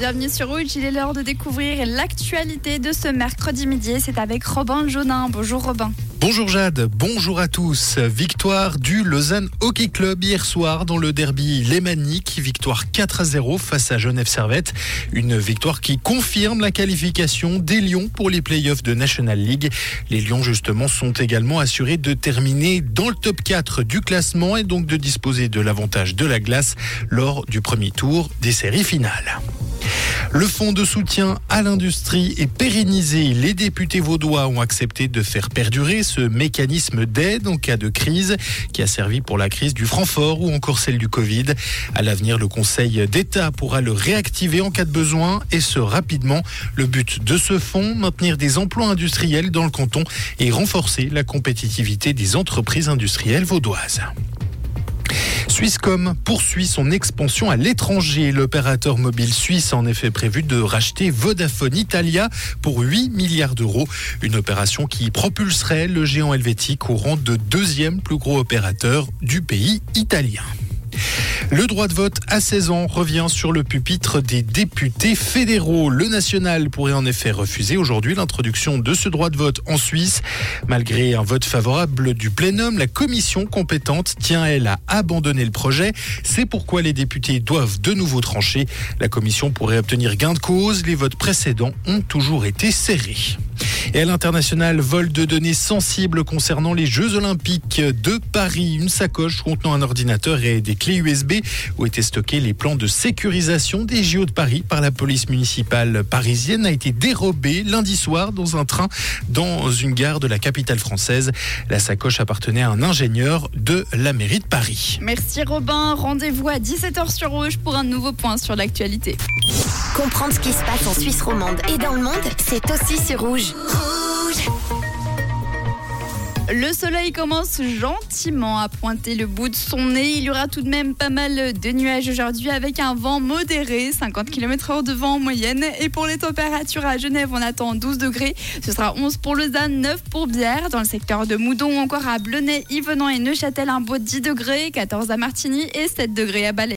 bienvenue sur Rouge. Il est l'heure de découvrir l'actualité de ce mercredi midi. C'est avec Robin Jaunin. Bonjour Robin. Bonjour Jade, bonjour à tous. Victoire du Lausanne Hockey Club hier soir dans le derby lémanique. Victoire 4 à 0 face à Genève Servette. Une victoire qui confirme la qualification des Lions pour les playoffs de National League. Les Lions justement sont également assurés de terminer dans le top 4 du classement et donc de disposer de l'avantage de la glace lors du premier tour des séries finales. Le fonds de soutien à l'industrie est pérennisé. Les députés vaudois ont accepté de faire perdurer ce mécanisme d'aide en cas de crise qui a servi pour la crise du Francfort ou encore celle du Covid. À l'avenir, le Conseil d'État pourra le réactiver en cas de besoin et ce rapidement. Le but de ce fonds, maintenir des emplois industriels dans le canton et renforcer la compétitivité des entreprises industrielles vaudoises. Swisscom poursuit son expansion à l'étranger. L'opérateur mobile suisse a en effet prévu de racheter Vodafone Italia pour 8 milliards d'euros. Une opération qui propulserait le géant helvétique au rang de deuxième plus gros opérateur du pays italien. Le droit de vote à 16 ans revient sur le pupitre des députés fédéraux. Le national pourrait en effet refuser aujourd'hui l'introduction de ce droit de vote en Suisse. Malgré un vote favorable du plénum, la commission compétente tient, elle, à abandonner le projet. C'est pourquoi les députés doivent de nouveau trancher. La commission pourrait obtenir gain de cause. Les votes précédents ont toujours été serrés. Et à l'international, vol de données sensibles concernant les Jeux Olympiques de Paris. Une sacoche contenant un ordinateur et des clés USB où étaient stockés les plans de sécurisation des JO de Paris par la police municipale parisienne a été dérobée lundi soir dans un train dans une gare de la capitale française. La sacoche appartenait à un ingénieur de la mairie de Paris. Merci Robin. Rendez-vous à 17h sur Rouge pour un nouveau point sur l'actualité. Comprendre ce qui se passe en Suisse romande et dans le monde, c'est aussi sur Rouge. Le soleil commence gentiment à pointer le bout de son nez. Il y aura tout de même pas mal de nuages aujourd'hui avec un vent modéré, 50 km h de vent en moyenne. Et pour les températures à Genève, on attend 12 degrés. Ce sera 11 pour Lausanne, 9 pour Bière. Dans le secteur de Moudon, encore à Blonay, Yvenan et Neuchâtel, un beau 10 degrés, 14 à Martigny et 7 degrés à Balais.